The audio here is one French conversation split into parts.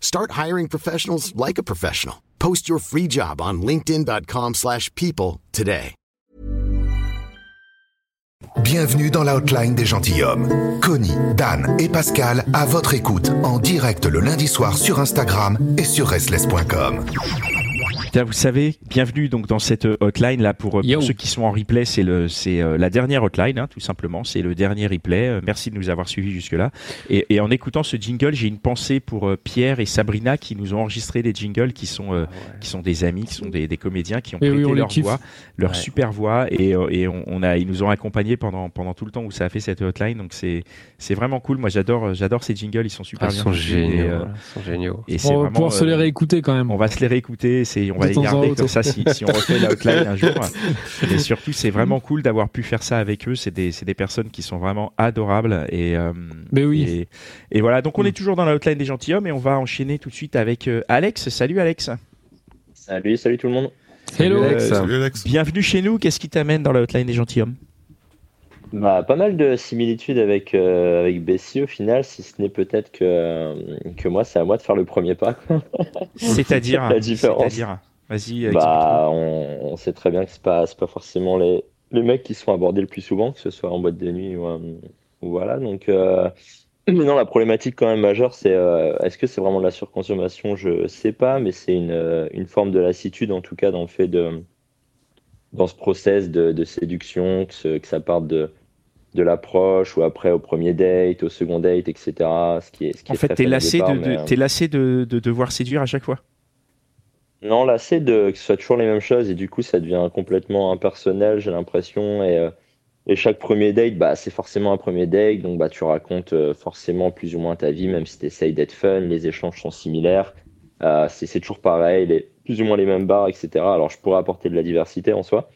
Start hiring professionals like a professional. Post your free job on linkedin.com/people slash people today. Bienvenue dans l'outline des gentilshommes. Connie, Dan et Pascal à votre écoute en direct le lundi soir sur Instagram et sur restless.com. Vous savez, bienvenue donc dans cette euh, hotline là pour, euh, pour ceux qui sont en replay, c'est le c'est euh, la dernière hotline hein, tout simplement, c'est le dernier replay. Euh, merci de nous avoir suivis jusque là. Et, et en écoutant ce jingle, j'ai une pensée pour euh, Pierre et Sabrina qui nous ont enregistré des jingles qui sont euh, qui sont des amis, qui sont des, des comédiens qui ont oui, prêté on leur voix, leur Ouais. super voix et, euh, et on, on a ils nous ont accompagnés pendant pendant tout le temps où ça a fait cette hotline. Donc c'est c'est vraiment cool. Moi j'adore j'adore ces jingles, ils sont super Ah, ils bien. sont foutus géniaux. et, euh, voilà, ils sont géniaux. et On va vraiment pouvoir se les euh, réécouter quand même. on va se les réécouter, c'est, on va De les temps en garder autre. comme ça si, si on refait la hotline un jour. Et surtout, c'est vraiment cool d'avoir pu faire ça avec eux. C'est des, c'est des personnes qui sont vraiment adorables. Et, euh, Mais oui. et, et voilà, donc on est toujours dans la hotline des gentilshommes et on va enchaîner tout de suite avec euh, Alex. Salut Alex. Salut, salut tout le monde. Hello. Salut, Alex. bienvenue chez nous. Qu'est-ce qui t'amène dans la hotline des gentilshommes? Bah, pas mal de similitudes avec, euh, avec Bessie au final, si ce n'est peut-être que, que moi, c'est à moi de faire le premier pas. C'est-à-dire La différence. Vas-y, explique-nous. Bah, on, on sait très bien que c'est pas, pas forcément les, les mecs qui sont abordés le plus souvent, que ce soit en boîte de nuit ou, euh, ou voilà. Donc, euh, mais non, la problématique quand même majeure, c'est euh, est-ce que c'est vraiment de la surconsommation? Je sais pas, mais c'est une, euh, une forme de lassitude en tout cas dans le fait de dans ce process de, de séduction, que, ce- que ça parte de de l'approche ou après au premier date, au second date, etc. Ce qui est, ce qui En est fait, fun au lassé, départ, de, mais, euh, lassé de, de devoir séduire à chaque fois Non, là, c'est de que ce soit toujours les mêmes choses et du coup, ça devient complètement impersonnel, j'ai l'impression. Et, euh, et chaque premier date, bah, c'est forcément un premier date, donc bah, tu racontes euh, forcément plus ou moins ta vie, même si tu essayes d'être fun, les échanges sont similaires. Euh, c'est toujours pareil, les, plus ou moins les mêmes bars, etc. Alors, je pourrais apporter de la diversité en soi,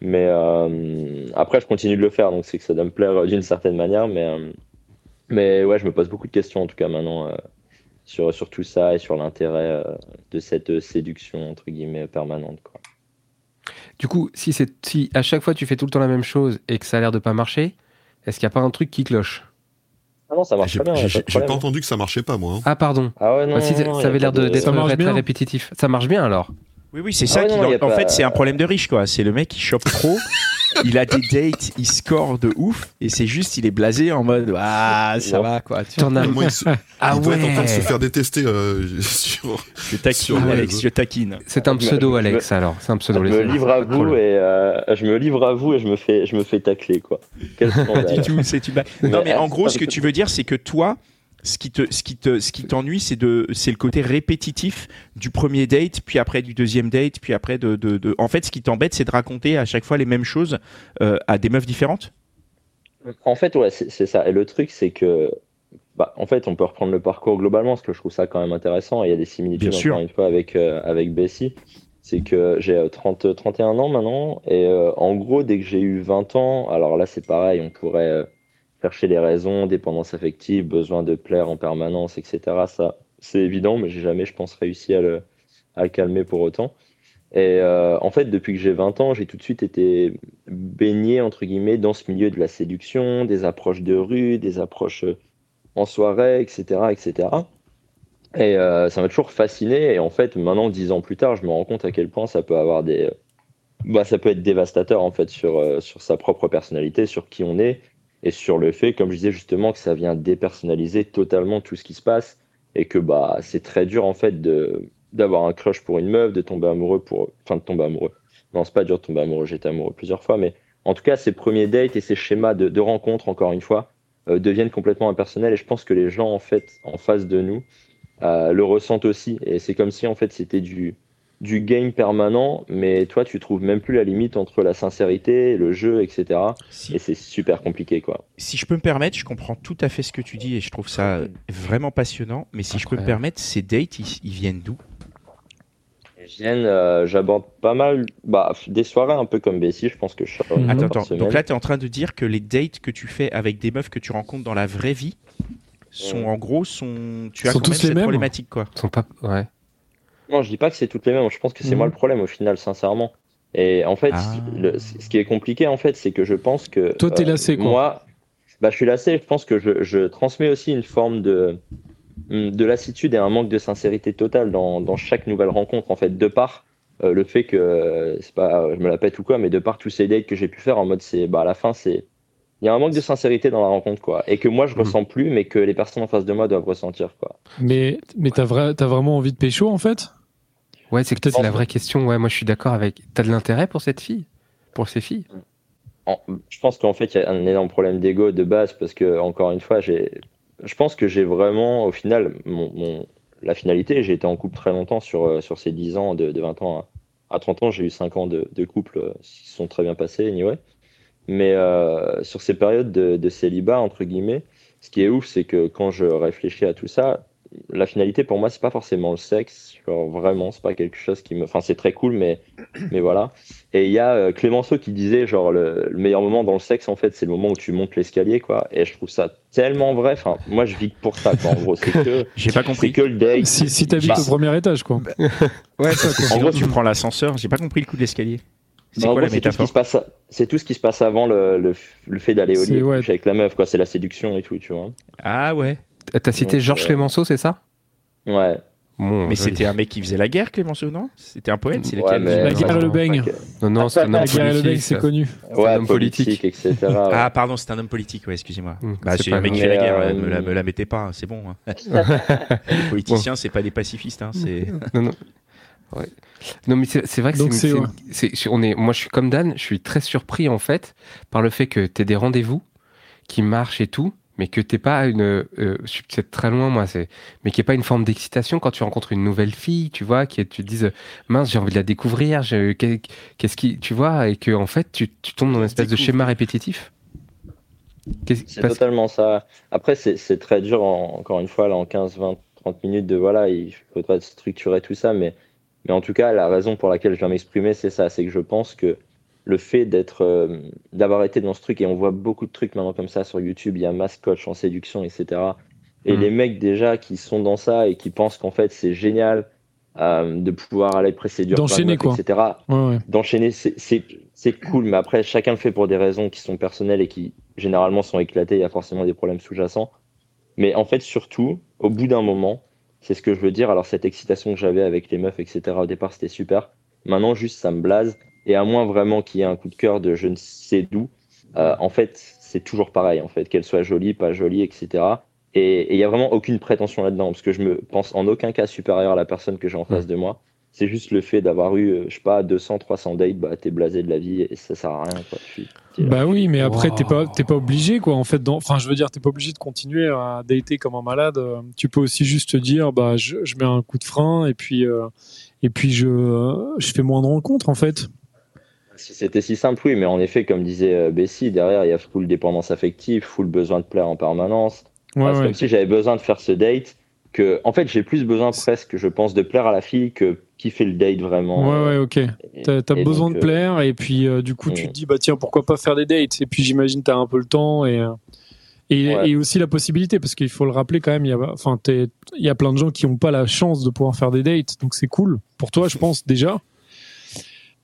mais euh, après, je continue de le faire, donc c'est que ça doit me plaire euh, d'une certaine manière. Mais, euh, mais ouais, je me pose beaucoup de questions en tout cas maintenant sur, sur tout ça et sur l'intérêt euh, de cette séduction entre guillemets permanente quoi. Du coup, si, c'est, si à chaque fois tu fais tout le temps la même chose et que ça a l'air de pas marcher, est-ce qu'il n'y a pas un truc qui cloche? Ah non, ça marche très bien. j'ai- pas de pas entendu que ça marchait pas, moi. hein. Ah, pardon. Ah ouais, non, Bah, si, non, ça non, avait pas l'air de- de- d'être Ça marche très bien. répétitif. Ça marche bien alors Oui, oui, c'est Ah ça. ouais, qui- non, en en pas- fait, c'est un problème de riche, quoi. C'est le mec qui chope trop. il a des dates, il score de ouf, et c'est juste, il est blasé en mode ah ça va quoi. Tu vois. T'en as. Moi, il, se- Ah il doit être en train de se ouais faire détester euh, sur. Je taquine, Sur Alex, je taquine. C'est un Je me- pseudo, je me- Alex, alors. C'est un Je pseudo. me laissez- livre à vous et euh, je me livre à vous et je me fais je me fais tacler quoi. Quel Pas du tout, c'est blague. Non, mais Ouais, en c'est gros, ce que du tu veux dire, c'est que toi, ce qui te, ce qui te, ce qui t'ennuie, c'est de, c'est le côté répétitif du premier date, puis après du deuxième date, puis après de, de, de- en fait, ce qui t'embête, c'est de raconter à chaque fois les mêmes choses euh, à des meufs différentes? En fait, ouais, c'est ça. Et le truc, c'est que, bah, en fait, on peut reprendre le parcours globalement, parce que je trouve ça quand même intéressant. Et il y a des similitudes, Bien encore une fois, avec, euh, avec Bessie. C'est que j'ai euh, 30, 31 ans maintenant. Et euh, en gros, dès que j'ai eu 20 ans, alors là, c'est pareil, on pourrait euh, chercher les raisons, dépendance affective, besoin de plaire en permanence, etc. Ça, c'est évident, mais j'ai jamais, je pense, réussi à le, à calmer pour autant. Et euh, en fait, depuis que j'ai 20 ans, j'ai tout de suite été baigné, entre guillemets, dans ce milieu de la séduction, des approches de rue, des approches euh, en soirée, etc., etc. Et euh, ça m'a toujours fasciné. Et en fait, maintenant, dix ans plus tard, je me rends compte à quel point ça peut avoir des... Bah, ça peut être dévastateur, en fait, sur, sur sa propre personnalité, sur qui on est, et sur le fait, comme je disais justement, que ça vient dépersonnaliser totalement tout ce qui se passe, et que bah, c'est très dur, en fait, de d'avoir un crush pour une meuf, de tomber amoureux pour. Enfin, de tomber amoureux. Non, c'est pas dur de tomber amoureux, j'étais amoureux plusieurs fois, mais en tout cas, ces premiers dates et ces schémas de, de rencontres, encore une fois, euh, deviennent complètement impersonnels et je pense que les gens, en fait, en face de nous, euh, le ressentent aussi. Et c'est comme si, en fait, c'était du, du game permanent, mais toi, tu trouves même plus la limite entre la sincérité, le jeu, etc. Si, Et c'est super compliqué, quoi. si je peux me permettre, je comprends tout à fait ce que tu dis et je trouve ça vraiment passionnant. Mais si je peux me permettre, ces dates, ils, ils viennent d'où? Viens, euh, j'aborde pas mal bah, des soirées un peu comme Bessie, je pense que je une Attends, attends. Donc là, tu es en train de dire que les dates que tu fais avec des meufs que tu rencontres dans la vraie vie sont Ouais. en gros, sont... tu as Sont quand même tous les cette mêmes problématique quoi. Sont pas. Ouais. Non, je dis pas que c'est toutes les mêmes. Je pense que c'est Mhm. moi le problème au final, sincèrement. Et en fait, Ah. le- ce qui est compliqué, en fait, c'est que je pense que. Toi, t'es lassé, quoi. Moi, bah, je suis lassé. Je pense que je, je transmets aussi une forme de, de lassitude et un manque de sincérité totale dans, dans chaque nouvelle rencontre, en fait, de par euh, le fait que, euh, c'est pas, je me la pète ou quoi, mais de par tous ces dates que j'ai pu faire, en mode, c'est, bah, à la fin, c'est. Il y a un manque de sincérité dans la rencontre, quoi. Et que moi, je Mhm. ressens plus, mais que les personnes en face de moi doivent ressentir, quoi. Mais, mais t'as vrai, t'as vraiment envie de pécho, en fait? Ouais, c'est Peut-être- c'est la vraie question. Ouais, moi je suis d'accord avec. T'as de l'intérêt pour cette fille? Pour ces filles? En- je pense qu'en fait, il y a un énorme problème d'ego de base parce que, encore une fois, j'ai, je pense que j'ai vraiment, au final, mon, mon- la finalité, j'ai été en couple très longtemps sur, euh, sur ces 10 ans, de, de 20 ans à, à 30 ans, j'ai eu 5 ans de, de couple euh, qui se sont très bien passés, anyway. Mais euh, sur ces périodes de, de célibat, entre guillemets, ce qui est ouf, c'est que quand je réfléchis à tout ça, la finalité pour moi, c'est pas forcément le sexe, genre vraiment, c'est pas quelque chose qui me. Enfin, c'est très cool, mais, mais voilà. Et il y a euh, Clémenceau qui disait, genre, le, le meilleur moment dans le sexe, en fait, c'est le moment où tu montes l'escalier, quoi. Et je trouve ça tellement vrai. Enfin, moi, je vis que pour ça, quoi. En gros, c'est que, J'ai pas c'est compris. que le date. Si, si t'habites Bah. au premier étage, quoi. Ouais, parce que En gros, tu prends l'ascenseur. J'ai pas compris le coup de l'escalier. C'est Bah, quoi gros, la c'est tout ce qui métaphore? se passe, c'est tout ce qui se passe avant le, le, le fait d'aller au lit ouais. avec la meuf, quoi. C'est la séduction et tout, tu vois. Ah ouais. T'as cité Georges euh, Clémenceau, c'est ça? Ouais. Bon, Mais c'était un mec qui faisait la guerre, Clémenceau, non? C'était un poète. C'est Ouais, lequel? mais- La guerre et le beigne. Non, non, c'est un homme La guerre et le beigne, politique. c'est connu. un homme politique, politique. etc. ouais. Ah pardon, c'est un homme politique. Ouais, excusez-moi. Hum, Bah, c'est le mec qui fait la guerre. Me, la, euh, me la mettez pas. hein, C'est bon. hein. Les politiciens, c'est pas des pacifistes. Hein, c'est. Non, non. Ouais. Non, mais c'est c'est vrai que Donc c'est. c'est- c'est- ouais. c'est- on est, moi, je suis comme Dan, je suis très surpris en fait par le fait que tu des rendez-vous qui marchent et tout, mais que t'es pas une. euh, je suis peut-être très loin, moi, c'est, mais qu'il n'y ait pas une forme d'excitation quand tu rencontres une nouvelle fille, tu vois, qui tu te dises mince, j'ai envie de la découvrir, qu'est-ce qui, tu vois, et que en fait, tu, tu tombes dans une espèce de schéma répétitif. C'est parce- totalement ça. Après, c'est très dur, en- encore une fois, là, en 15, 20, 30 minutes de voilà, il faudrait structurer tout ça. Mais, mais en tout cas, la raison pour laquelle je viens m'exprimer, c'est ça. C'est que je pense que le fait d'être, euh, d'avoir été dans ce truc, et on voit beaucoup de trucs maintenant comme ça sur YouTube, il y a mass coach en séduction, etc. Et Mhm. les mecs déjà qui sont dans ça et qui pensent qu'en fait c'est génial euh, de pouvoir aller précéder D'enchaîner, quoi. etc Ouais, ouais. d'enchaîner, c'est- c'est c'est cool, mais après, chacun le fait pour des raisons qui sont personnelles et qui généralement sont éclatées. Il y a forcément des problèmes sous-jacents. Mais en fait, surtout, au bout d'un moment, c'est ce que je veux dire. Alors, cette excitation que j'avais avec les meufs, etc., au départ, c'était super. Maintenant, juste, ça me blase. Et à moins vraiment qu'il y ait un coup de cœur de je ne sais d'où, euh, en fait, c'est toujours pareil, en fait, qu'elle soit jolie, pas jolie, etc. Et il y a vraiment aucune prétention là-dedans, parce que je me pense en aucun cas supérieur à la personne que j'ai en face de moi. C'est juste le fait d'avoir eu, euh, je sais pas, 200, 300 dates, bah, t'es blasé de la vie et ça sert à rien, quoi. Je suis- t'es là. Bah oui, mais après, Wow. t'es pas, t'es pas obligé, quoi. En fait, dans- enfin, je veux dire, t'es pas obligé de continuer à dater comme un malade. Tu peux aussi juste te dire, bah, je, je mets un coup de frein et puis, euh, et puis je, je fais moins de rencontres, en fait. Si c'était si simple, oui, mais en effet, comme disait euh, Bessie, derrière, il y a full dépendance affective, full besoin de plaire en permanence. Ouais, c'est comme si j'avais besoin de faire ce date que, en fait, j'ai plus besoin presque, je pense, de plaire à la fille que kiffer le date vraiment. Ouais, ouais, ok. Et- T'as besoin donc, de euh, plaire et puis euh, du coup tu mm. te dis bah tiens pourquoi pas faire des dates et puis j'imagine t'as un peu le temps et euh, et, Ouais. et aussi la possibilité parce qu'il faut le rappeler quand même il y a enfin il y a plein de gens qui ont pas la chance de pouvoir faire des dates donc c'est cool pour toi je pense déjà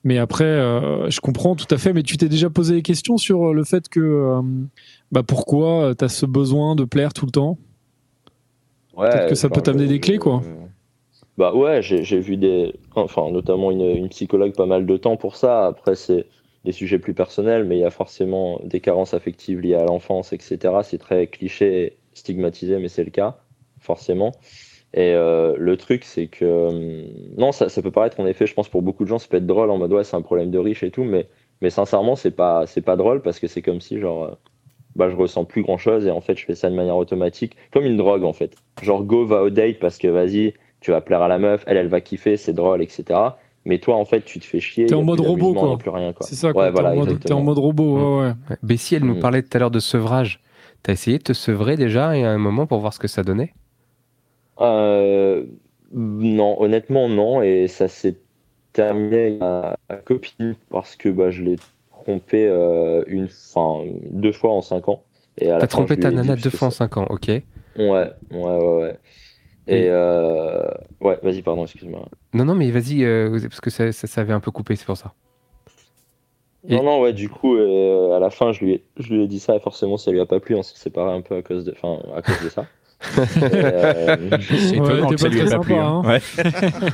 mais après euh, je comprends tout à fait mais tu t'es déjà posé des questions sur euh, le fait que euh, bah pourquoi t'as ce besoin de plaire tout le temps? Ouais, Peut-être que ça peut t'amener des clés, quoi. Bah ouais, j'ai j'ai vu des, enfin notamment une, une psychologue pas mal de temps pour ça. Après c'est des sujets plus personnels, mais il y a forcément des carences affectives liées à l'enfance, etc. C'est très cliché, et stigmatisé, mais c'est le cas forcément. Et euh, le truc, c'est que. hum, non, ça, ça peut paraître, en effet, je pense pour beaucoup de gens, ça peut être drôle en mode ouais, c'est un problème de riche et tout, mais, mais sincèrement, c'est pas, c'est pas drôle parce que c'est comme si, genre, euh, bah, je ressens plus grand chose et en fait, je fais ça de manière automatique, comme une drogue en fait. Genre, go, va au date parce que vas-y, tu vas plaire à la meuf, elle, elle va kiffer, c'est drôle, etc. Mais toi, en fait, tu te fais chier. T'es en mode robot, quoi. plus rien, quoi. C'est ça, quoi. Ouais, T'es voilà, en, mode- t'es exactement. en mode robot, ouais, ouais. Ouais. Bessie, elle nous Mm. parlait tout à l'heure de sevrage. T'as essayé de te sevrer déjà et à un moment pour voir ce que ça donnait? Euh, non, honnêtement, non. Et ça s'est terminé avec ma, ma copine parce que bah, je l'ai trompé euh, une, enfin, deux fois en cinq ans. Et à la T'as fin, trompé ta nana deux fois en ça- cinq ans, ok. Ouais, ouais, ouais, ouais. Et euh, ouais, vas-y, pardon, excuse-moi. Non, non, mais vas-y, euh, parce que ça, ça, ça avait un peu coupé, c'est pour ça. Et- Non, non, ouais, du coup, euh, à la fin, je lui ai, je lui ai dit ça et forcément, ça lui a pas plu. On s'est séparés un peu à cause de, enfin, à cause de ça. Euh, C'est Ouais, étonnant que ça pas lui ait très pas plu. sympa, hein. hein. Ouais.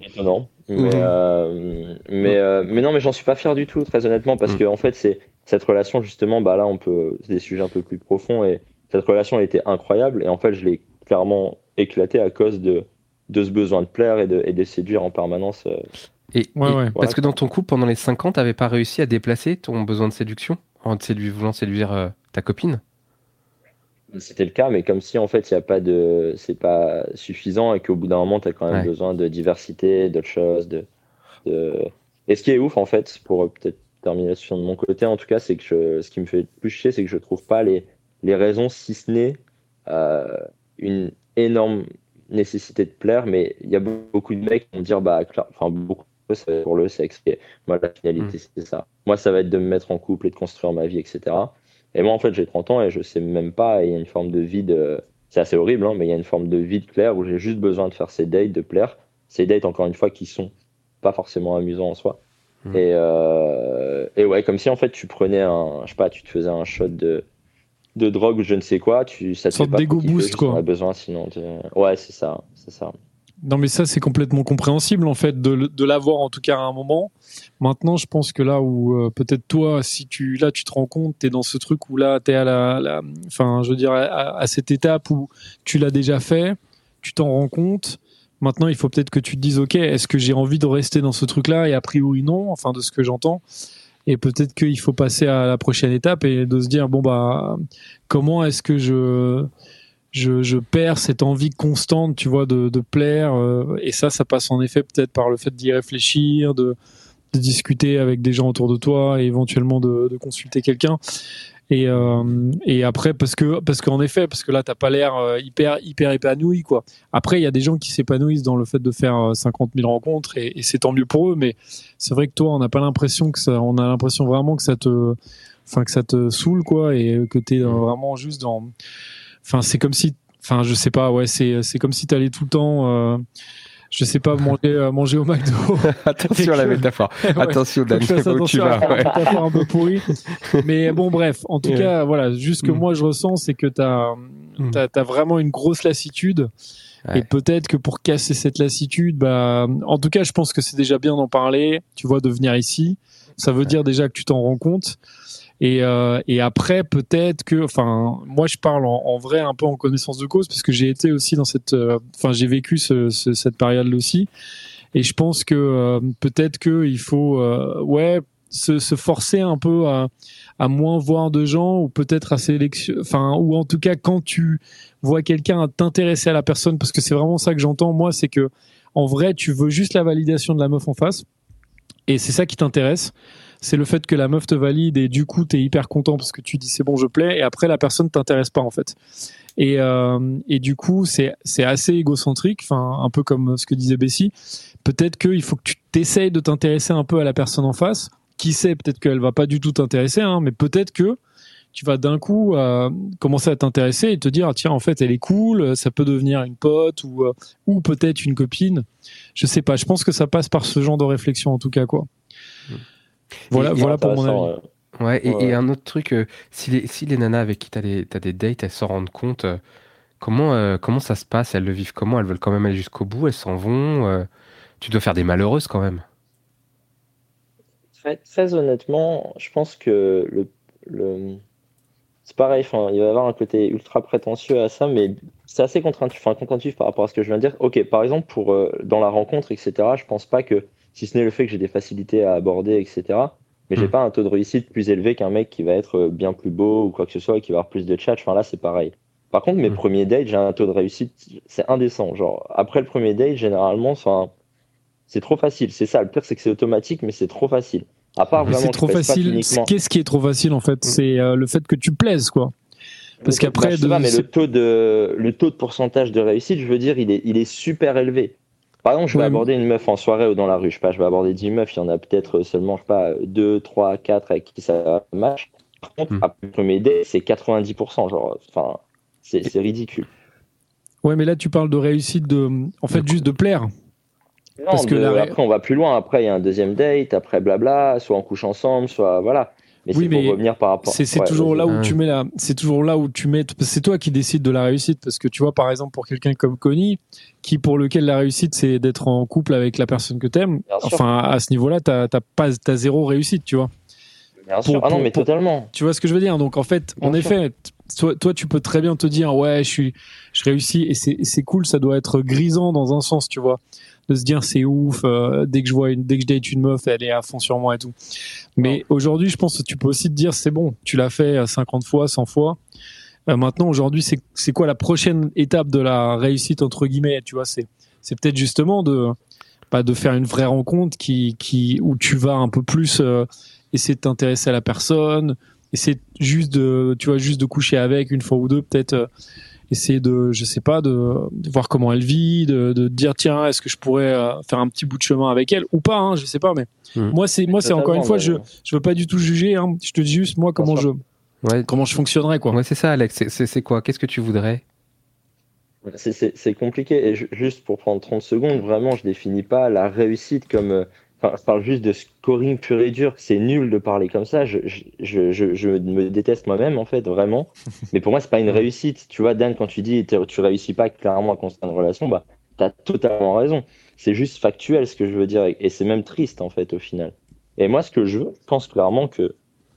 étonnant. Mais, Mhm. euh, mais, euh, mais non, mais j'en suis pas fier du tout, très honnêtement, parce Mhm. que en fait, c'est cette relation, justement, bah là, on peut, c'est des sujets un peu plus profonds et cette relation elle était incroyable et en fait, je l'ai clairement éclatée à cause de, de ce besoin de plaire et de, et de séduire en permanence. euh. Et, Ouais, et- ouais. Parce que dans ton couple, pendant les 5 ans, t'avais pas réussi à déplacer ton besoin de séduction en sédu- voulant séduire euh, ta copine? C'était le cas, mais comme si en fait, il y a pas de, c'est pas suffisant et qu'au bout d'un moment, tu as quand même Ouais. besoin de diversité, d'autres choses. De, de... Et ce qui est ouf, en fait, pour euh, peut-être terminer sur de mon côté, en tout cas, c'est que je- ce qui me fait le plus chier, c'est que je trouve pas les, les raisons, si ce n'est euh, une énorme nécessité de plaire, mais il y a beaucoup de mecs qui vont dire, bah, enfin, beaucoup, ça va être pour le sexe. Et moi, la finalité, c'est ça. Moi, ça va être de me mettre en couple et de construire ma vie, etc. Et moi, en fait, j'ai 30 ans et je sais même pas, il y a une forme de vide, euh, c'est assez horrible, hein, mais il y a une forme de vide clair où j'ai juste besoin de faire ces dates, de plaire. Ces dates, encore une fois, qui sont pas forcément amusants en soi. Mhm. Et, euh, et ouais, comme si en fait tu prenais un, je sais pas, tu te faisais un shot de, de drogue ou je ne sais quoi, tu, ça te fait pas boost, quoi. besoin sinon. tu- Ouais, c'est ça, c'est ça. Non, mais ça, c'est complètement compréhensible, en fait, de, l'avoir, en tout cas, à un moment. Maintenant, je pense que là où, euh, peut-être toi, si tu, là, tu te rends compte, t'es dans ce truc où là, t'es à la, la- enfin, je veux dire, à, à cette étape où tu l'as déjà fait, tu t'en rends compte. Maintenant, il faut peut-être que tu te dises, OK, est-ce que j'ai envie de rester dans ce truc-là? Et a priori, non, enfin, de ce que j'entends. Et peut-être qu'il faut passer à la prochaine étape et de se dire, bon, bah, comment est-ce que je, je, je perds cette envie constante, tu vois, de, de plaire. euh, et ça, ça passe en effet peut-être par le fait d'y réfléchir, de, de discuter avec des gens autour de toi et éventuellement de, de consulter quelqu'un. Et, euh, et après, parce que parce qu'en effet, parce que là, t'as pas l'air euh, hyper hyper épanoui, quoi. Après, il y a des gens qui s'épanouissent dans le fait de faire euh, 50 000 rencontres et, et c'est tant mieux pour eux. Mais c'est vrai que toi, on n'a pas l'impression que ça, on a l'impression vraiment que ça te, enfin que ça te saoule, quoi, et que t'es euh, vraiment juste dans Enfin, c'est comme si, enfin, je sais pas, ouais, c'est c'est comme si t'allais tout le temps, euh, je sais pas, manger euh, manger au McDo. Attention à la métaphore. Ouais. Attention, Dan, où tu vas. à la ouais. métaphore un peu pourrie. Mais bon, bref, en tout Ouais. cas, voilà, juste que Mm. moi je ressens, c'est que t'as Mm. t'as as vraiment une grosse lassitude. Et peut-être que pour casser cette lassitude, bah, en tout cas, je pense que c'est déjà bien d'en parler. Tu vois, de venir ici, ça veut dire déjà que tu t'en rends compte. Et, euh, et après, peut-être que, enfin, moi, je parle en, en vrai un peu en connaissance de cause, parce que j'ai été aussi dans cette, euh, enfin, j'ai vécu ce, ce- cette période-là aussi. Et je pense que euh, peut-être que il faut, euh, ouais, se, se forcer un peu à, à moins voir de gens, ou peut-être à sélection, enfin, ou en tout cas quand tu vois quelqu'un t'intéresser à la personne, parce que c'est vraiment ça que j'entends moi, c'est que en vrai, tu veux juste la validation de la meuf en face, et c'est ça qui t'intéresse c'est le fait que la meuf te valide et du coup tu es hyper content parce que tu dis c'est bon je plais. Et après la personne t'intéresse pas en fait. Et, euh, et du coup c'est assez égocentrique enfin un peu comme ce que disait Bessie. Peut-être qu'il faut que tu t'essayes de t'intéresser un peu à la personne en face. Qui sait peut-être qu'elle va pas du tout t'intéresser hein, mais peut-être que tu vas d'un coup euh, commencer à t'intéresser et te dire ah, tiens en fait elle est cool ça peut devenir une pote ou euh, ou peut-être une copine. Je sais pas. Je pense que ça passe par ce genre de réflexion en tout cas quoi voilà, Et- et voilà pour mon avis. euh. Ouais, et, Ouais. et un autre truc, euh, si, les, si les nanas avec qui t'as des, t'as des dates, elles s'en rendent compte, euh, comment, euh, comment ça se passe? Elles le vivent comment? Elles veulent quand même aller jusqu'au bout? Elles s'en vont? Euh, Tu dois faire des malheureuses quand même. Très, très honnêtement, je pense que le, le, c'est pareil, il va y avoir un côté ultra prétentieux à ça, mais c'est assez contre-intuitif, par rapport à ce que je viens de dire. Ok, par exemple, pour, euh, dans la rencontre, etc., je pense pas que, si ce n'est le fait que j'ai des facilités à aborder, etc., mais j'ai Hmm. pas un taux de réussite plus élevé qu'un mec qui va être euh, bien plus beau ou quoi que ce soit et qui va avoir plus de chat. Enfin, là, c'est pareil. Par contre, mes Hmm. premiers dates, j'ai un taux de réussite, c'est indécent. Genre, après le premier date, généralement, c'est trop facile. C'est ça. Le pire, c'est que c'est automatique, mais c'est trop facile. À part vraiment c'est trop facile. Qu'est-ce qui est trop facile en fait? C'est euh, le fait que tu plaises quoi. Parce Bah, qu'après, sais de- mais le taux de le taux de pourcentage de réussite, je veux dire, il est il est super élevé. Par exemple, je vais Ouais, aborder une meuf en soirée ou dans la rue, je sais pas, je vais aborder 10 meufs, il y en a peut-être seulement, je sais pas, 2, 3, 4 avec qui ça match. Par contre, Hmm. après le premier date, c'est 90%, genre, enfin, c'est ridicule. Ouais, mais là tu parles de réussite de, en fait, juste de plaire. Non, Parce que de- après, on va plus loin. Après, il y a un deuxième date, après blabla, soit on couche ensemble, soit voilà. Mais Oui, c'est pour mais revenir par rapport. C'est Ouais, toujours là où Ouais. tu mets la, c'est toujours là où tu mets, c'est toi qui décides de la réussite, parce que tu vois, par exemple, pour quelqu'un comme Connie, qui pour lequel la réussite c'est d'être en couple avec la personne que t'aimes, enfin à ce niveau-là, t'as t'as pas, t'as zéro réussite, tu vois. Bien sûr. pour- ah non, mais pour- totalement. Tu vois ce que je veux dire? Donc en fait, en sûr. effet, toi, toi, tu peux très bien te dire, ouais, je suis, je réussis, et c'est et c'est cool, ça doit être grisant dans un sens, tu vois, de se dire c'est ouf, euh, dès que je vois une, dès que je date une meuf, elle est à fond sur moi et tout. Mais aujourd'hui, je pense que tu peux aussi te dire, c'est bon, tu l'as fait euh, 50 fois, 100 fois. Euh, maintenant, aujourd'hui, c'est c'est quoi la prochaine étape de la réussite entre guillemets Tu vois, c'est c'est peut-être justement de bah, de faire une vraie rencontre qui qui où tu vas un peu plus euh, essayer de t'intéresser à la personne, essayer juste de tu vois juste de coucher avec une fois ou deux, peut-être euh, essayer de je sais pas de, de voir comment elle vit, de, de dire tiens est-ce que je pourrais euh, faire un petit bout de chemin avec elle ou pas, hein, je sais pas, mais Mhm. moi c'est moi c'est encore une fois je je veux pas du tout juger, hein, je te dis juste moi comment je. Ouais, comment je fonctionnerais quoi. ouais c'est ça, Alex. C'est- quoi? Qu'est-ce que tu voudrais? C'est- compliqué. Et ju- juste pour prendre 30 secondes, vraiment, je définis pas la réussite comme. Enfin, je parle juste de scoring pur et dur. C'est nul de parler comme ça. Je, je, je, je, je me déteste moi-même, en fait, vraiment. Mais pour moi, c'est pas une réussite. Tu vois, Dan, quand tu dis t'es- tu réussis pas clairement à construire une relation, bah, t'as totalement raison. C'est juste factuel ce que je veux dire. Et c'est même triste, en fait, au final. Et moi, ce que je veux, je pense clairement que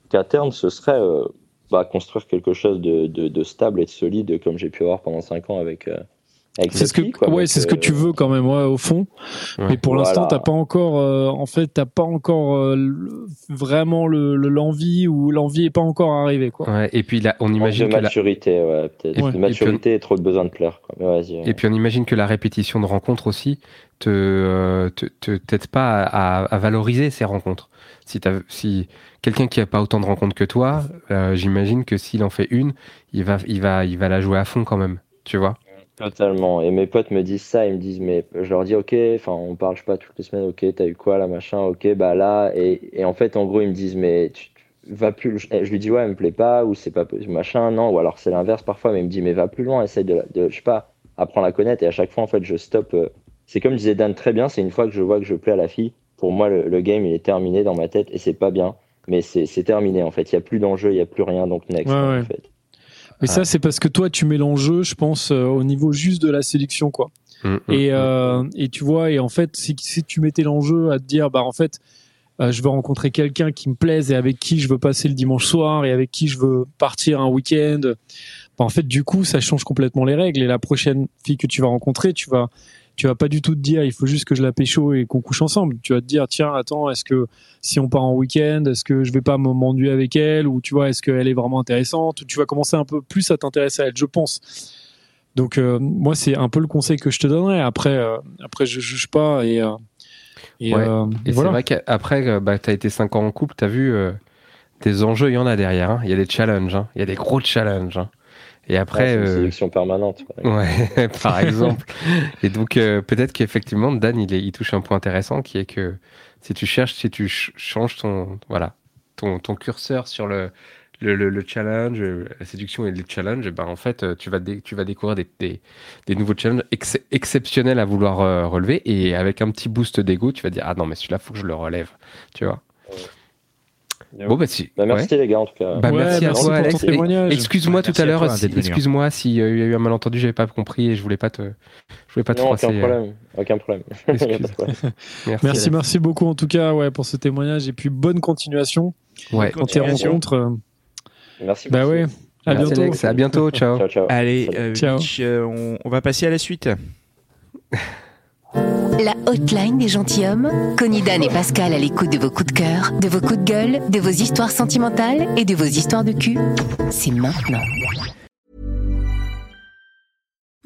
qu'à terme, ce serait euh, bah, construire quelque chose de, de, de stable et de solide, comme j'ai pu avoir pendant 5 ans avec. euh, avec C'est ce que quoi. ouais, c'est ce que euh, tu veux quand même ouais, au fond. Ouais. Mais pour Voilà. l'instant, t'as pas encore euh, en fait, t'as pas encore euh, vraiment le le- l'envie ou l'envie est pas encore arrivée quoi. Ouais, Et puis là, on imagine de que la, maturité, ouais, peut-être. Ouais. De maturité et trop de besoin de plaire, quoi. Mais vas-y. Et puis on imagine que la répétition de rencontres aussi te euh, te te- t'aide pas à, à- à valoriser ces rencontres. Si t'as si quelqu'un qui a pas autant de rencontres que toi, euh, j'imagine que s'il en fait une, il va il va il va la jouer à fond quand même. Tu vois Totalement. Et mes potes me disent ça, ils me disent, mais je leur dis, ok, enfin, on parle, je sais pas, toutes les semaines, ok, t'as eu quoi, là, machin, ok, bah là, et, et en fait, en gros, ils me disent, mais tu tu vas plus, je, je lui dis, ouais, elle me plaît pas, ou c'est pas, machin, non, ou alors c'est l'inverse parfois, mais il me dit, mais va plus loin, essaye de, de, je sais pas, apprendre à la connaître, et à chaque fois, en fait, je stoppe. euh, c'est comme disait Dan très bien, c'est une fois que je vois que je plais à la fille, pour moi, le, le game, il est terminé dans ma tête, et c'est pas bien, mais c'est c'est terminé, en fait, il y a plus d'enjeu, il y a plus rien, donc next, Ouais, en ouais. fait. Mais ça, c'est parce que toi, tu mets l'enjeu, je pense, euh, au niveau juste de la sélection, quoi. Mm, mm, Et, mm. euh, et tu vois, et en fait, si, si tu mettais l'enjeu à te dire, bah en fait, euh, je veux rencontrer quelqu'un qui me plaise et avec qui je veux passer le dimanche soir et avec qui je veux partir un week-end, bah en fait, du coup, ça change complètement les règles. Et la prochaine fille que tu vas rencontrer, tu vas, tu vas pas du tout te dire, il faut juste que je la pécho et qu'on couche ensemble. Tu vas te dire, tiens, attends, est-ce que si on part en week-end, est-ce que je vais pas me- m'ennuyer avec elle ou tu vois, est-ce qu'elle est vraiment intéressante ou tu vas commencer un peu plus à t'intéresser à elle, je pense. Donc euh, moi c'est un peu le conseil que je te donnerais. Après euh, après je juge pas et euh, et, Ouais. euh, Et voilà. c'est vrai qu'après, euh, bah, tu as été 5 ans en couple, tu as vu des enjeux, il y en a derrière. hein. Il y a des challenges, hein. il y a des gros challenges. hein. Et Ouais, après, c'est une euh, sélection permanente. ouais, par exemple. Et donc, euh, peut-être qu'effectivement, Dan, il, est- il touche un point intéressant qui est que si tu cherches, si tu ch- changes ton, voilà, ton, ton curseur sur le, le, le, le challenge, euh, la séduction et le challenge, eh ben, en fait, tu vas, dé- tu vas découvrir des, des, des nouveaux challenges ex- exceptionnels à vouloir euh, relever. Et avec un petit boost d'ego, tu vas dire, ah non, mais celui-là, faut que je le relève. Tu vois. Bon, bah, si. Bah, merci ouais. les gars en tout cas. Bah, Ouais, merci à merci toi, Alex. Excuse-moi tout à l'heure, si- excuse-moi s'il y a eu un malentendu, j'avais pas compris et je voulais pas te, je voulais pas te non, froisser. aucun euh, problème. Aucun problème. Merci. Merci merci beaucoup en tout cas ouais pour ce témoignage et puis bonne continuation Ouais. dans tes Continuation. rencontres. euh, Merci Bah beaucoup. ouais. À Merci, bientôt. Alex. À bientôt. Ciao. Ciao, ciao. Allez, euh, Ciao. Mitch, euh, on, on va passer à la suite. La hotline des gentilshommes. Connie Dan et Pascal à l'écoute de vos coups de cœur, de vos coups de gueule, de vos histoires sentimentales et de vos histoires de cul. C'est maintenant.